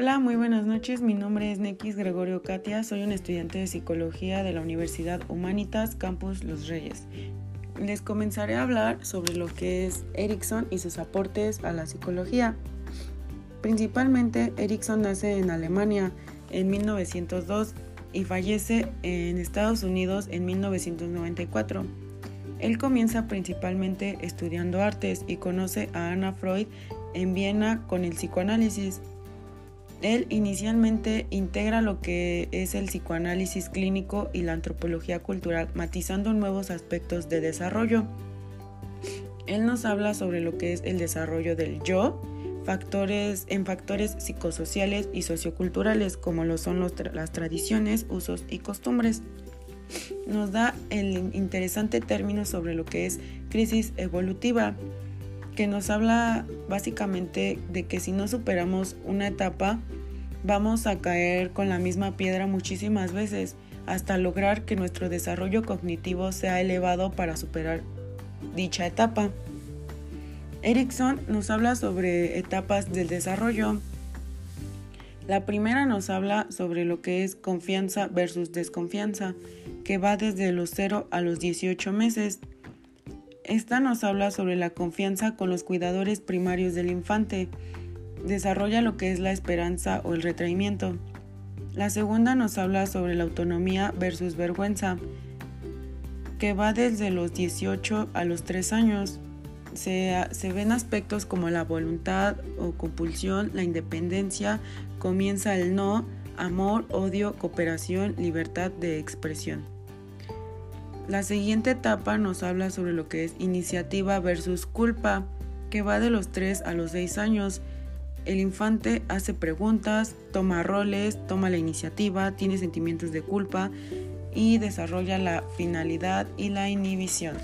Hola, muy buenas noches. Mi nombre es Nekis Gregorio Katia. Soy un estudiante de psicología de la Universidad Humanitas Campus Los Reyes. Les comenzaré a hablar sobre lo que es Erickson y sus aportes a la psicología. Principalmente, Erickson nace en Alemania en 1902 y fallece en Estados Unidos en 1994. Él comienza principalmente estudiando artes y conoce a Anna Freud en Viena con el psicoanálisis. Él inicialmente integra lo que es el psicoanálisis clínico y la antropología cultural, matizando nuevos aspectos de desarrollo. Él nos habla sobre lo que es el desarrollo del yo, factores, en factores psicosociales y socioculturales, como lo son las tradiciones, usos y costumbres. Nos da el interesante término sobre lo que es crisis evolutiva, que nos habla básicamente de que si no superamos una etapa, vamos a caer con la misma piedra muchísimas veces hasta lograr que nuestro desarrollo cognitivo sea elevado para superar dicha etapa. Erickson nos habla sobre etapas del desarrollo. La primera nos habla sobre lo que es confianza versus desconfianza, que va desde los 0 a los 18 meses. Esta nos habla sobre la confianza con los cuidadores primarios del infante. Desarrolla lo que es la esperanza o el retraimiento. La segunda nos habla sobre la autonomía versus vergüenza, que va desde los 18 a los 3 años. Se, se, ven aspectos como la voluntad o compulsión, la independencia, comienza el no, amor, odio, cooperación, libertad de expresión. La siguiente etapa nos habla sobre lo que es iniciativa versus culpa, que va de los 3 a los 6 años. El infante hace preguntas, toma roles, toma la iniciativa, tiene sentimientos de culpa y desarrolla la finalidad y la inhibición.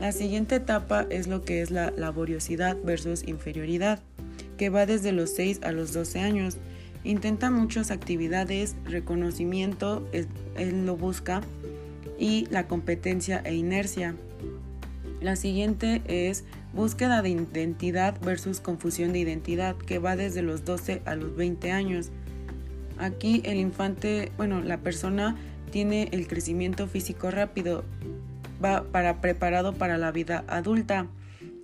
La siguiente etapa es lo que es la laboriosidad versus inferioridad, que va desde los 6 a los 12 años. Intenta muchas actividades, reconocimiento, él lo busca y la competencia e inercia. La siguiente es búsqueda de identidad versus confusión de identidad, que va desde los 12 a los 20 años. Aquí el infante, bueno, la persona tiene el crecimiento físico rápido, va para preparado para la vida adulta.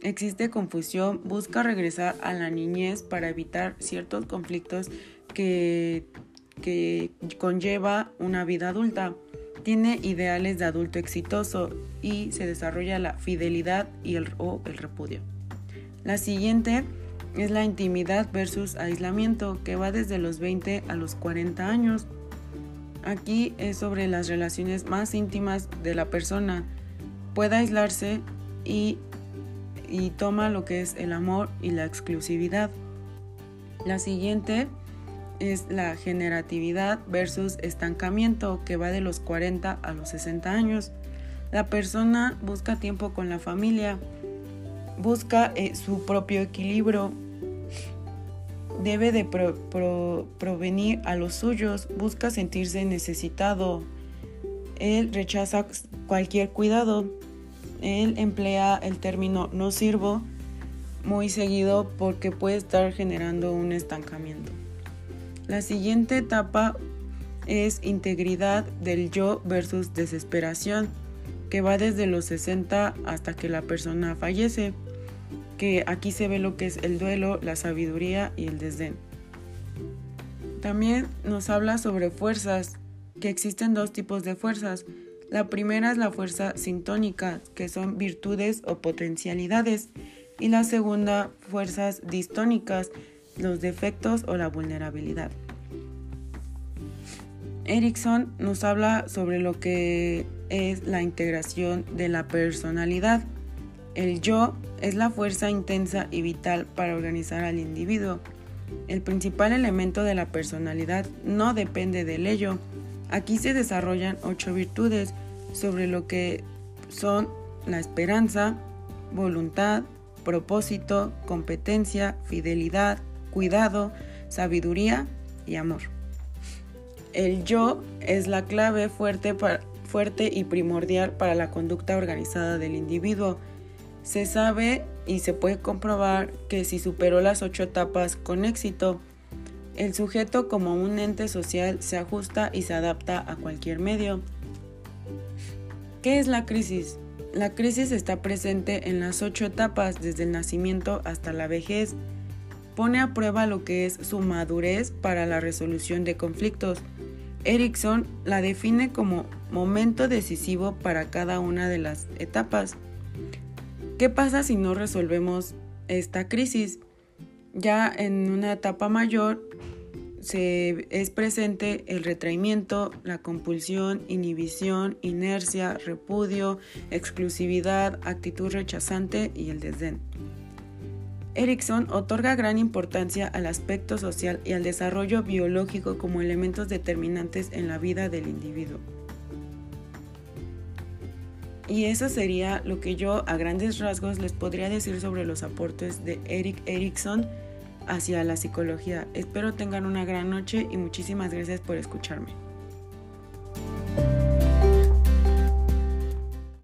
Existe confusión, busca regresar a la niñez para evitar ciertos conflictos que, que conlleva una vida adulta tiene ideales de adulto exitoso y se desarrolla la fidelidad y el, o el repudio. La siguiente es la intimidad versus aislamiento, que va desde los 20 a los 40 años. Aquí es sobre las relaciones más íntimas de la persona. Puede aislarse y, y toma lo que es el amor y la exclusividad. La siguiente es la generatividad versus estancamiento que va de los 40 a los 60 años. La persona busca tiempo con la familia, busca eh, su propio equilibrio, debe de provenir a los suyos, busca sentirse necesitado. Él rechaza cualquier cuidado. Él emplea el término no sirvo muy seguido porque puede estar generando un estancamiento. La siguiente etapa es integridad del yo versus desesperación, que va desde los 60 hasta que la persona fallece, que aquí se ve lo que es el duelo, la sabiduría y el desdén. También nos habla sobre fuerzas, que existen dos tipos de fuerzas. La primera es la fuerza sintónica, que son virtudes o potencialidades, y la segunda, fuerzas distónicas, los defectos o la vulnerabilidad. Erickson nos habla sobre lo que es la integración de la personalidad. El yo es la fuerza intensa y vital para organizar al individuo. El principal elemento de la personalidad no depende del ello. Aquí se desarrollan ocho virtudes sobre lo que son la esperanza, voluntad, propósito, competencia, fidelidad, cuidado, sabiduría y amor. El yo es la clave fuerte, fuerte y primordial para la conducta organizada del individuo. Se sabe y se puede comprobar que si superó las ocho etapas con éxito, El sujeto como un ente social se ajusta y se adapta a cualquier medio. ¿Qué es la crisis? La crisis está presente en las ocho etapas, desde el nacimiento hasta la vejez. Pone a prueba lo que es su madurez para la resolución de conflictos. Erickson la define como momento decisivo para cada una de las etapas. ¿Qué pasa si no resolvemos esta crisis? Ya en una etapa mayor se es presente el retraimiento, la compulsión, inhibición, inercia, repudio, exclusividad, actitud rechazante y el desdén. Erickson otorga gran importancia al aspecto social y al desarrollo biológico como elementos determinantes en la vida del individuo. Y eso sería lo que yo a grandes rasgos les podría decir sobre los aportes de Eric Erickson hacia la psicología. Espero tengan una gran noche y muchísimas gracias por escucharme.